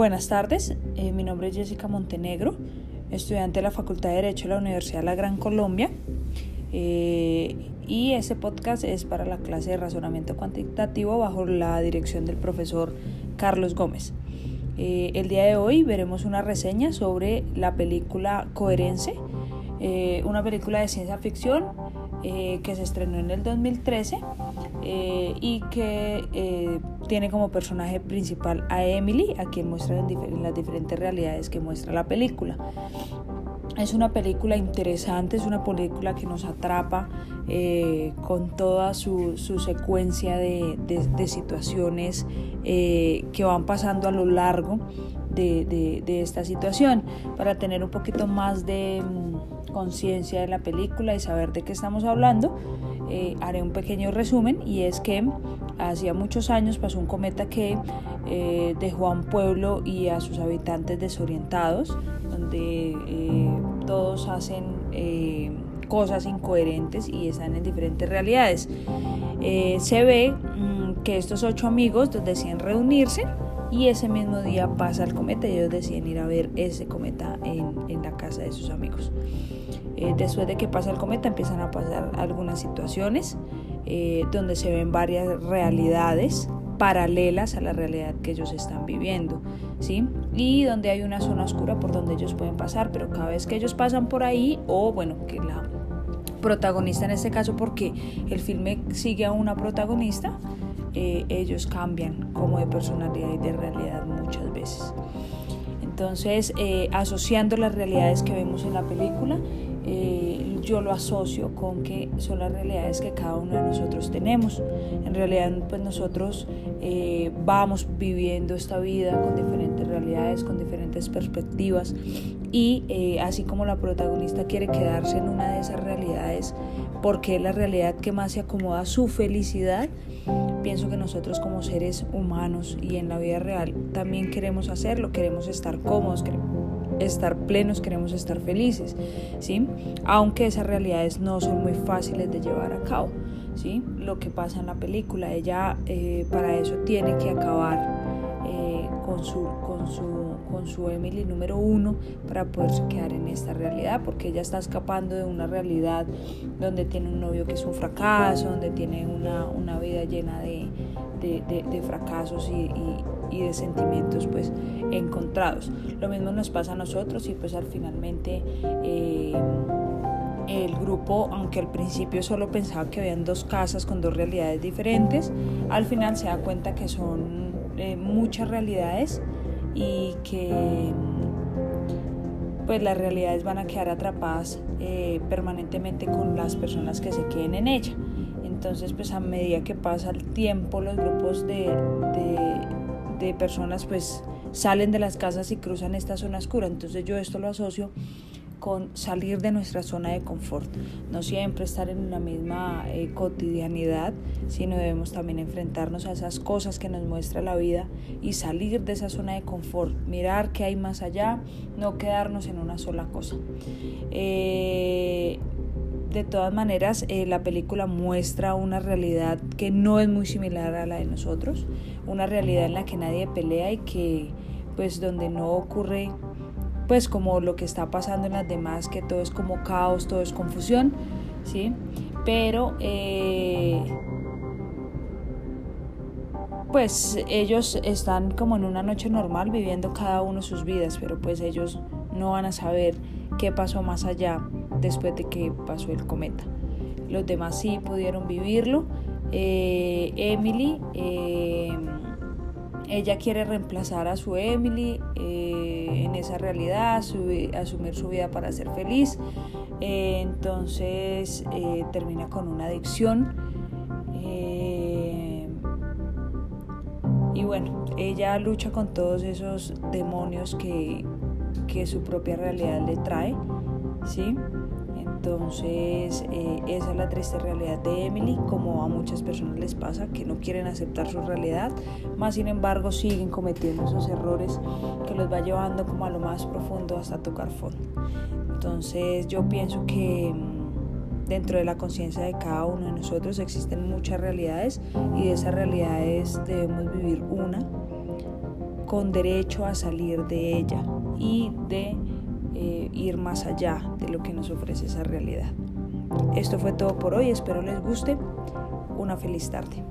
Buenas tardes, eh, mi nombre es Jessica Montenegro, estudiante de la Facultad de Derecho de la Universidad de la Gran Colombia eh, y este podcast es para la clase de razonamiento cuantitativo bajo la dirección del profesor Carlos Gómez. Eh, el día de hoy veremos una reseña sobre la película Coherencia, una película de ciencia ficción eh, que se estrenó en el 2013 eh, y que eh, tiene como personaje principal a Emily, a quien muestra en, las diferentes realidades que muestra la película. Es una película interesante, es una película que nos atrapa con toda su, secuencia de, situaciones que van pasando a lo largo de, de, esta situación para tener un poquito más de mm, conciencia de la película y saber de qué estamos hablando. Eh, haré un pequeño resumen y es que hacía muchos años pasó un cometa que eh, dejó a un pueblo y a sus habitantes desorientados, donde eh, todos hacen cosas incoherentes y están en diferentes realidades. se ve mm, que estos ocho amigos deciden reunirse y ese mismo día pasa el cometa y ellos deciden ir a ver ese cometa en, en la casa de sus amigos. Eh, después de que pasa el cometa empiezan a pasar algunas situaciones eh, donde se ven varias realidades paralelas a la realidad que ellos están viviendo, ¿sí? Y donde hay una zona oscura por donde ellos pueden pasar, pero cada vez que ellos pasan por ahí, o bueno, que la protagonista en este caso, porque el filme sigue a una protagonista, eh, ellos cambian como de personalidad y de realidad muchas veces. Entonces, eh, asociando las realidades que vemos en la película, eh, yo lo asocio con que son las realidades que cada uno de nosotros tenemos. En realidad, pues nosotros vamos viviendo esta vida con diferentes realidades, con diferentes perspectivas y así como la protagonista quiere quedarse en una de esas realidades porque es la realidad que más se acomoda a su felicidad, pienso que nosotros como seres humanos y en la vida real también queremos hacerlo, queremos estar cómodos, queremos estar plenos, queremos estar felices, ¿sí? Aunque esas realidades no son muy fáciles de llevar a cabo, ¿sí? Lo que pasa en la película, ella eh, para eso tiene que acabar eh, con, su, con, su, con su Emily número uno para poderse quedar en esta realidad, porque ella está escapando de una realidad donde tiene un novio que es un fracaso, donde tiene una, una vida llena de, de, de, fracasos y, y, de sentimientos pues encontrados. Lo mismo nos pasa a nosotros y pues al finalmente... Eh, el grupo, aunque al principio solo pensaba que habían dos casas con dos realidades diferentes, al final se da cuenta que son eh, muchas realidades y que pues las realidades van a quedar atrapadas eh, permanentemente con las personas que se queden en ella. Entonces, pues a medida que pasa el tiempo, los grupos de, de, de personas pues salen de las casas y cruzan esta zona oscura. Entonces yo esto lo asocio con salir de nuestra zona de confort. No siempre estar en una misma eh, cotidianidad, sino debemos también enfrentarnos a esas cosas que nos muestra la vida y salir de esa zona de confort, mirar qué hay más allá, no quedarnos en una sola cosa. Eh, de todas maneras, eh, la película muestra una realidad que no es muy similar a la de nosotros, una realidad en la que nadie pelea y que pues donde no ocurre pues como lo que está pasando en las demás, que todo es como caos, todo es confusión, ¿sí? Pero eh, pues ellos están como en una noche normal viviendo cada uno sus vidas, pero pues ellos no van a saber qué pasó más allá después de que pasó el cometa. Los demás sí pudieron vivirlo. Eh, Emily, eh, ella quiere reemplazar a su Emily en esa realidad, asumir su vida para ser feliz. Eh, entonces eh, termina con una adicción. Eh, y bueno, ella lucha con todos esos demonios que, que su propia realidad le trae. ¿sí? Entonces, eh, esa es la triste realidad de Emily, como a muchas personas les pasa, que no quieren aceptar su realidad, más sin embargo siguen cometiendo esos errores que los va llevando como a lo más profundo hasta tocar fondo. Entonces, yo pienso que mm, dentro de la conciencia de cada uno de nosotros existen muchas realidades y de esas realidades debemos vivir una con derecho a salir de ella y de eh, ir más allá de lo que nos ofrece esa realidad. Esto fue todo por hoy, espero les guste. Una feliz tarde.